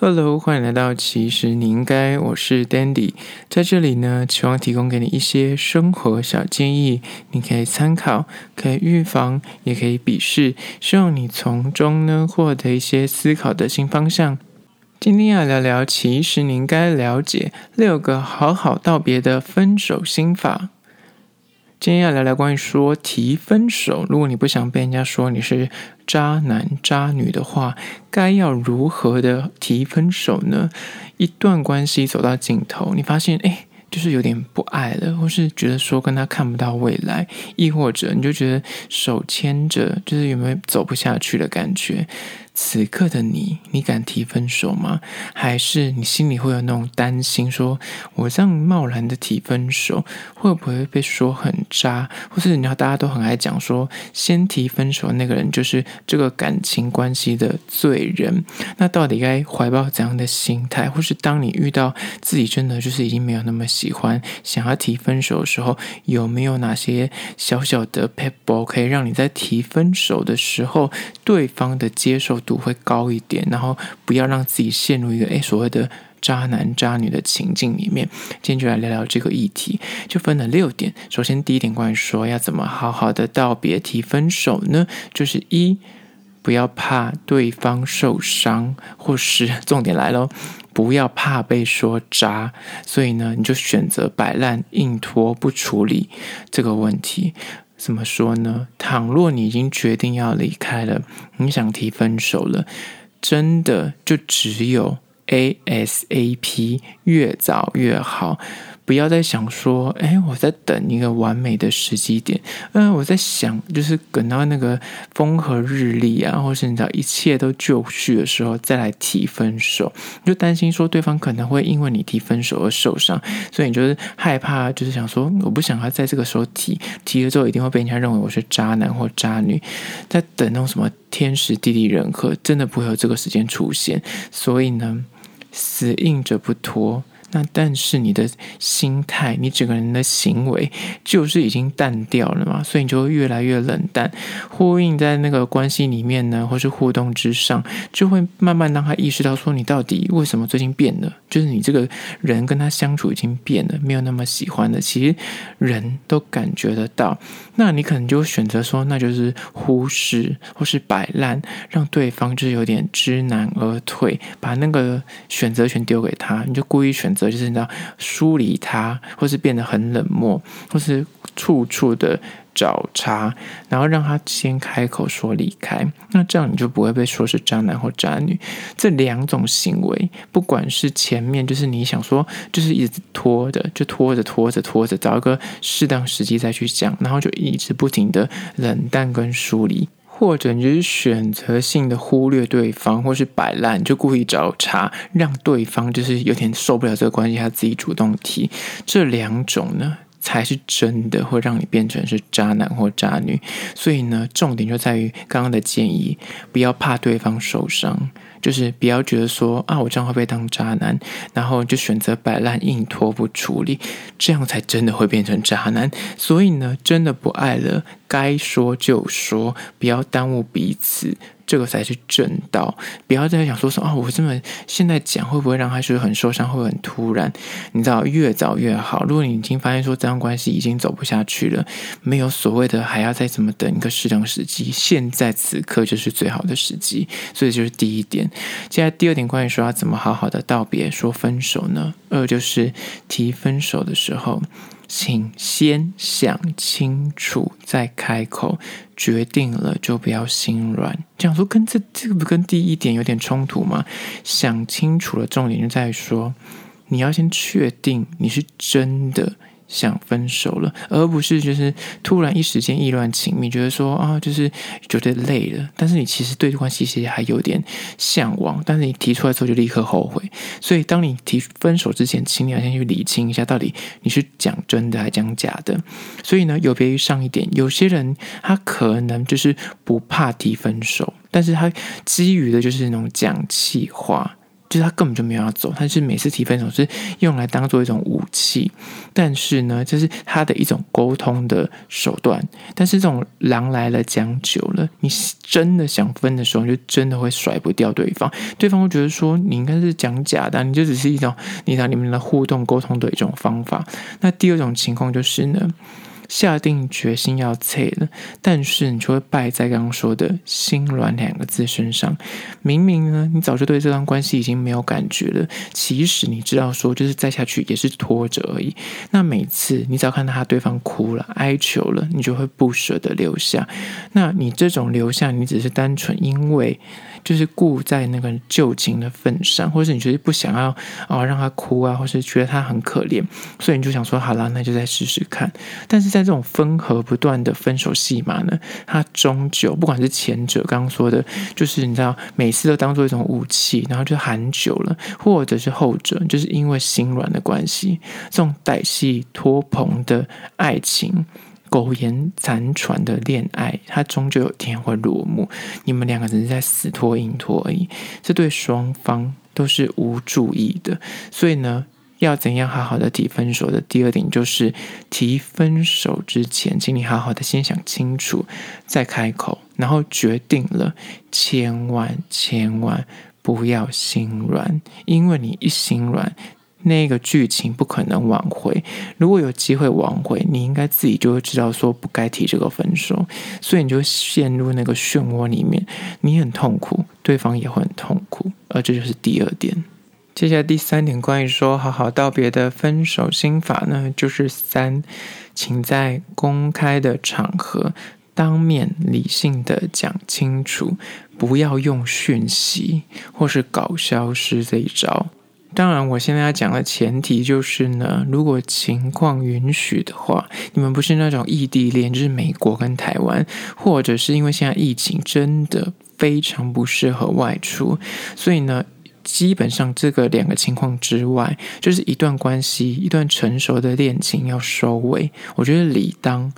Hello，欢迎来到其实你应该，我是 Dandy，在这里呢，希望提供给你一些生活小建议，你可以参考，可以预防，也可以鄙视，希望你从中呢获得一些思考的新方向。今天要聊聊，其实你应该了解六个好好道别的分手心法。今天要聊聊关于说提分手，如果你不想被人家说你是渣男渣女的话，该要如何的提分手呢？一段关系走到尽头，你发现哎，就是有点不爱了，或是觉得说跟他看不到未来，亦或者你就觉得手牵着，就是有没有走不下去的感觉？此刻的你，你敢提分手吗？还是你心里会有那种担心说，我这样贸然的提分手，会不会被说很渣？或是你知道大家都很爱讲说，先提分手那个人就是这个感情关系的罪人。那到底该怀抱怎样的心态？或是当你遇到自己真的就是已经没有那么喜欢，想要提分手的时候，有没有哪些小小的撇步可以让你在提分手的时候，对方的接受度会高一点，然后不要让自己陷入一个诶所谓的渣男渣女的情境里面。今天就来聊聊这个议题，就分了六点。首先，第一点关于说要怎么好好的道别提分手呢？就是一，不要怕对方受伤，或是重点来喽，不要怕被说渣。所以呢，你就选择摆烂、硬拖不处理这个问题。怎么说呢？倘若你已经决定要离开了，你想提分手了，真的就只有 ASAP，越早越好。不要再想说，哎，我在等一个完美的时机点。嗯，我在想，就是等到那个风和日丽啊，或是你知道一切都就绪的时候，再来提分手。你就担心说对方可能会因为你提分手而受伤，所以你就是害怕，就是想说，我不想要在这个时候提，提了之后一定会被人家认为我是渣男或渣女。在等那种什么天时地利人和，真的不会有这个时间出现。所以呢，死硬着不脱。那但是你的心态，你整个人的行为就是已经淡掉了嘛，所以你就会越来越冷淡。呼应在那个关系里面呢，或是互动之上，就会慢慢让他意识到说，你到底为什么最近变了？就是你这个人跟他相处已经变了，没有那么喜欢了。其实人都感觉得到。那你可能就选择说，那就是忽视或是摆烂，让对方就是有点知难而退，把那个选择权丢给他，你就故意选择。就是你知道疏离他，或是变得很冷漠，或是处处的找茬，然后让他先开口说离开，那这样你就不会被说是渣男或渣女。这两种行为，不管是前面就是你想说，就是一直拖的，就拖着拖着拖着，找一个适当时机再去讲，然后就一直不停的冷淡跟疏离。或者你就是选择性的忽略对方，或是摆烂，就故意找茬，让对方就是有点受不了这个关系，他自己主动提。这两种呢，才是真的会让你变成是渣男或渣女。所以呢，重点就在于刚刚的建议，不要怕对方受伤。就是不要觉得说啊，我这样会被当渣男，然后就选择摆烂硬拖不处理，这样才真的会变成渣男。所以呢，真的不爱了，该说就说，不要耽误彼此。这个才是正道，不要再想说说啊、哦，我这么现在讲会不会让他觉得很受伤，会不会很突然？你知道，越早越好。如果你已经发现说这段关系已经走不下去了，没有所谓的还要再怎么等一个适当时机，现在此刻就是最好的时机。所以就是第一点。接下来第二点，关于说要怎么好好的道别，说分手呢？二就是提分手的时候。请先想清楚再开口，决定了就不要心软。这样说跟这这个不跟第一点有点冲突吗？想清楚了，重点就在于说，你要先确定你是真的。想分手了，而不是就是突然一时间意乱情迷，觉得说啊，就是觉得累了。但是你其实对这关系其实还有点向往，但是你提出来之后就立刻后悔。所以当你提分手之前，请你要先去理清一下，到底你是讲真的还讲假的。所以呢，有别于上一点，有些人他可能就是不怕提分手，但是他基于的就是那种讲气话。就是他根本就没有要走，他是每次提分手是用来当做一种武器，但是呢，这是他的一种沟通的手段。但是这种狼来了讲久了，你真的想分的时候，你就真的会甩不掉对方，对方会觉得说你应该是讲假的，你就只是一种你让你们的互动沟通的一种方法。那第二种情况就是呢。下定决心要切了，但是你就会败在刚刚说的心软两个字身上。明明呢，你早就对这段关系已经没有感觉了，其实你知道说，就是再下去也是拖着而已。那每次你只要看到他对方哭了、哀求了，你就会不舍得留下。那你这种留下，你只是单纯因为。就是顾在那个旧情的份上，或者是你觉得不想要啊、让他哭啊，或是觉得他很可怜，所以你就想说好了，那就再试试看。但是在这种分合不断的分手戏码呢，他终究不管是前者刚刚说的，就是你知道每次都当做一种武器，然后就喊久了，或者是后者，就是因为心软的关系，这种歹戏拖棚的爱情。苟延残喘的恋爱，它终究有天会落幕。你们两个只是在死拖硬拖而已，这对双方都是无助益的。所以呢，要怎样好好的提分手的第二点，就是提分手之前，请你好好的先想清楚，再开口，然后决定了，千万千万不要心软，因为你一心软。那个剧情不可能挽回。如果有机会挽回，你应该自己就会知道说不该提这个分手，所以你就陷入那个漩涡里面，你很痛苦，对方也会很痛苦。而这就是第二点。接下来第三点，关于说好好道别的分手心法呢，就是三，请在公开的场合当面理性的讲清楚，不要用讯息或是搞消失这一招。当然，我现在要讲的前提就是呢，如果情况允许的话，你们不是那种异地恋，就是美国跟台湾，或者是因为现在疫情真的非常不适合外出，所以呢，基本上这个两个情况之外，就是一段关系，一段成熟的恋情要收尾，我觉得理当。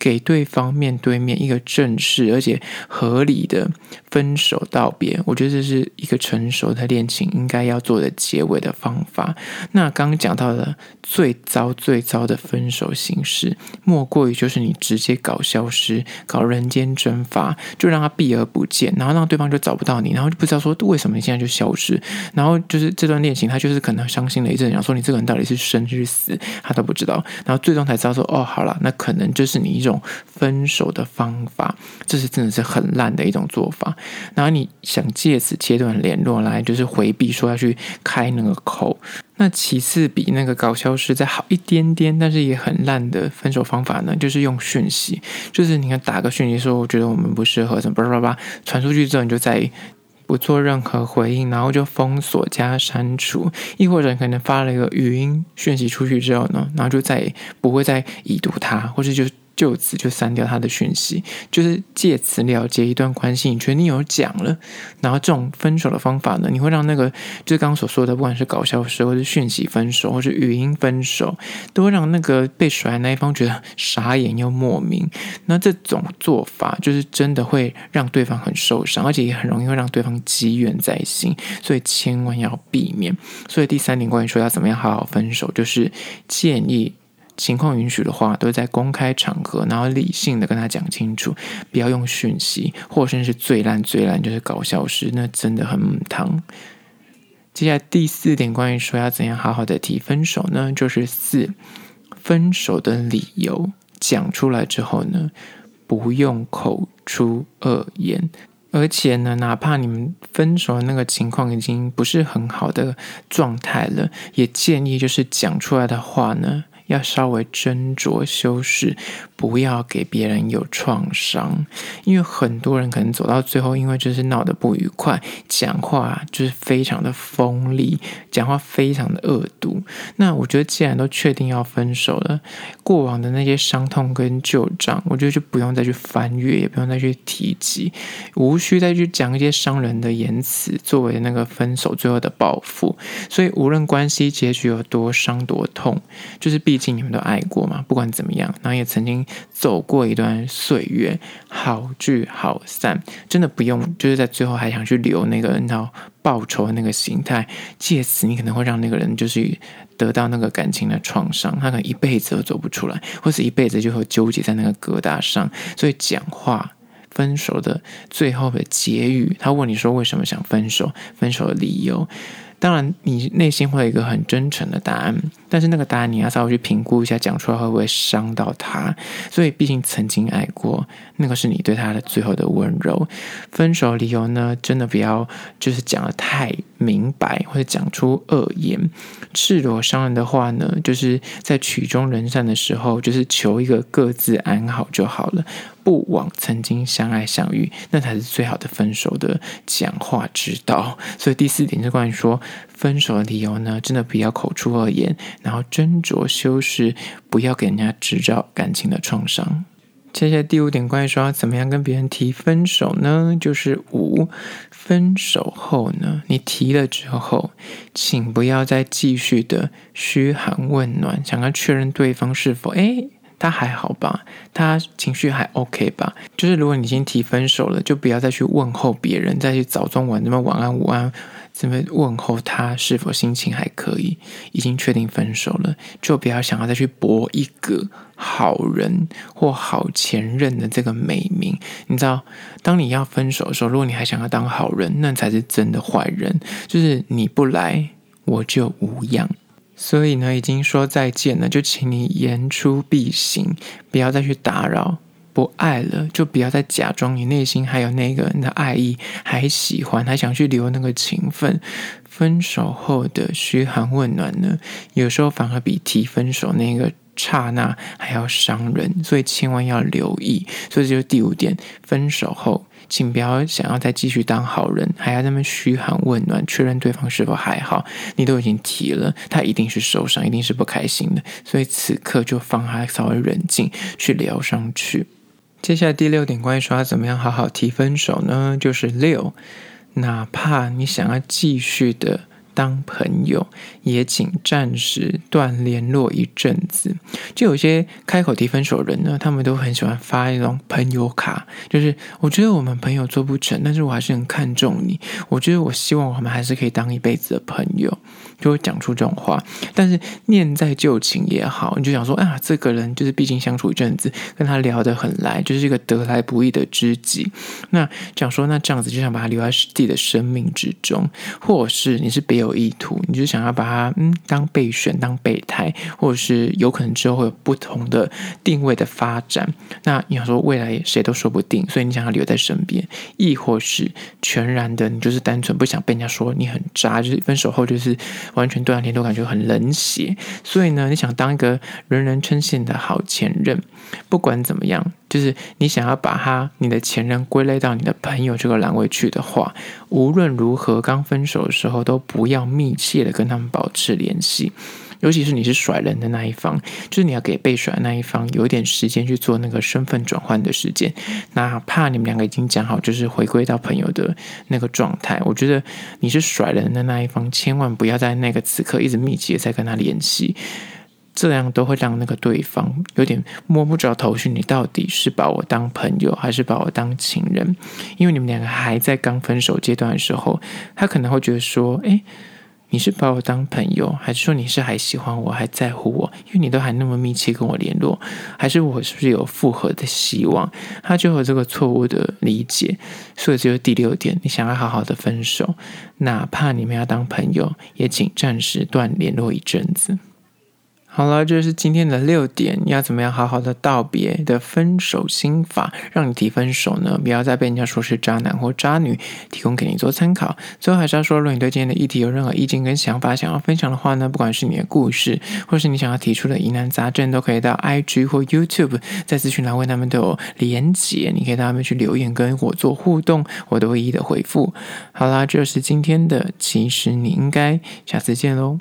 给对方面对面一个正式而且合理的分手道别，我觉得这是一个成熟的恋情应该要做的结尾的方法。那刚刚讲到的最糟最糟的分手形式，莫过于就是你直接搞消失、搞人间蒸发，就让他避而不见，然后让对方就找不到你，然后就不知道说为什么你现在就消失，然后就是这段恋情他就是可能伤心了一阵，想说你这个人到底是生是死，他都不知道，然后最终才知道说哦，好了，那可能就是你一种分手的方法，这是真的是很烂的一种做法。然后你想借此切断联络来，就是回避说要去开那个口。那其次比那个搞消失再好一点点，但是也很烂的分手方法呢，就是用讯息，就是你看打个讯息说，我觉得我们不适合，什么巴拉巴拉，传出去之后你就再不做任何回应，然后就封锁加删除，亦或者可能发了一个语音讯息出去之后呢，然后就再也不会再已读它，或者就。就此就删掉他的讯息，就是借此了结一段关系。你觉得你有讲了，然后这种分手的方法呢，你会让那个就是刚刚所说的，不管是搞笑时，或是讯息分手，或是语音分手，都会让那个被甩的那一方觉得傻眼又莫名。那这种做法就是真的会让对方很受伤，而且也很容易会让对方积怨在心，所以千万要避免。所以第三点，关于说要怎么样好好分手，就是建议。情况允许的话，都在公开场合，然后理性的跟他讲清楚，不要用讯息，或甚至是最烂最烂就是搞消失，那真的很母汤。接下来第四点，关于说要怎样好好的提分手呢？就是四，分手的理由讲出来之后呢，不用口出恶言，而且呢，哪怕你们分手的那个情况已经不是很好的状态了，也建议就是讲出来的话呢。要稍微斟酌修饰，不要给别人有创伤，因为很多人可能走到最后，因为就是闹得不愉快，讲话就是非常的锋利，讲话非常的恶毒。那我觉得，既然都确定要分手了，过往的那些伤痛跟旧账，我觉得就不用再去翻阅，也不用再去提及，无需再去讲一些伤人的言辞，作为那个分手最后的报复。所以，无论关系结局有多伤多痛，就是必。竟你们都爱过嘛，不管怎么样，然后也曾经走过一段岁月，好聚好散，真的不用就是在最后还想去留那个你知道报仇的那个心态，借此你可能会让那个人就是得到那个感情的创伤，他可能一辈子都走不出来，或是一辈子就会纠结在那个疙瘩上，所以讲话。分手的最后的结语，他问你说为什么想分手？分手的理由，当然你内心会有一个很真诚的答案，但是那个答案你要稍微去评估一下，讲出来会不会伤到他？所以毕竟曾经爱过，那个是你对他的最后的温柔。分手理由呢，真的不要就是讲得太明白，或者讲出恶言、赤裸伤人的话呢，就是在曲终人散的时候，就是求一个各自安好就好了。不枉曾经相爱相遇，那才是最好的分手的讲话之道。所以第四点是关于说分手的理由呢，真的不要口出恶言，然后斟酌修饰，不要给人家制造感情的创伤。接下来第五点关于说怎么样跟别人提分手呢？就是五，分手后呢，你提了之后，请不要再继续的嘘寒问暖，想要确认对方是否诶他还好吧？他情绪还 OK 吧？就是如果你已经提分手了，就不要再去问候别人，再去早中晚那么晚安午安，这么问候他是否心情还可以。已经确定分手了，就不要想要再去博一个好人或好前任的这个美名。你知道，当你要分手的时候，如果你还想要当好人，那才是真的坏人。就是你不来，我就无恙。所以呢，已经说再见了，就请你言出必行，不要再去打扰。不爱了，就不要再假装你内心还有那个人的爱意，还喜欢，还想去留那个情分。分手后的嘘寒问暖呢，有时候反而比提分手那个刹那还要伤人，所以千万要留意。所以这就是第五点，分手后。请不要想要再继续当好人，还要那么嘘寒问暖，确认对方是否还好。你都已经提了，他一定是受伤，一定是不开心的。所以此刻就放他稍微冷静，去疗伤去。接下来第六点，关于说要怎么样好好提分手呢？就是六，哪怕你想要继续的。当朋友也请暂时断联络一阵子。就有些开口提分手的人呢，他们都很喜欢发一种朋友卡，就是我觉得我们朋友做不成，但是我还是很看重你。我觉得我希望我们还是可以当一辈子的朋友，就会讲出这种话。但是念在旧情也好，你就想说啊，这个人就是毕竟相处一阵子，跟他聊得很来，就是一个得来不易的知己。那讲说那这样子就想把他留在自己的生命之中，或是你是别有意图，你就想要把他嗯当备选、当备胎，或者是有可能之后会有不同的定位的发展。那你想说未来谁都说不定，所以你想要留在身边，亦或是全然的你就是单纯不想被人家说你很渣，就是分手后就是完全断联络，感觉很冷血。所以呢，你想当一个人人称羡的好前任，不管怎么样。就是你想要把他你的前任归类到你的朋友这个栏位去的话，无论如何，刚分手的时候都不要密切的跟他们保持联系，尤其是你是甩人的那一方，就是你要给被甩的那一方有一点时间去做那个身份转换的时间，哪怕你们两个已经讲好就是回归到朋友的那个状态，我觉得你是甩人的那一方，千万不要在那个此刻一直密切的在跟他联系。这样都会让那个对方有点摸不着头绪，你到底是把我当朋友还是把我当情人？因为你们两个还在刚分手阶段的时候，他可能会觉得说：“诶，你是把我当朋友，还是说你是还喜欢我，还在乎我？因为你都还那么密切跟我联络，还是我是不是有复合的希望？”他就有这个错误的理解，所以这就是第六点：你想要好好的分手，哪怕你们要当朋友，也请暂时断联络一阵子。好了，这是今天的六点，你要怎么样好好的道别的分手心法，让你提分手呢？不要再被人家说是渣男或渣女，提供给你做参考。最后还是要说，如果你对今天的议题有任何意见跟想法，想要分享的话呢，不管是你的故事，或是你想要提出的疑难杂症，都可以到 IG 或 YouTube，在资讯栏位他们都有连结，你可以到他们去留言跟我做互动，我都会一一的回复。好啦，这是今天的，其实你应该下次见喽。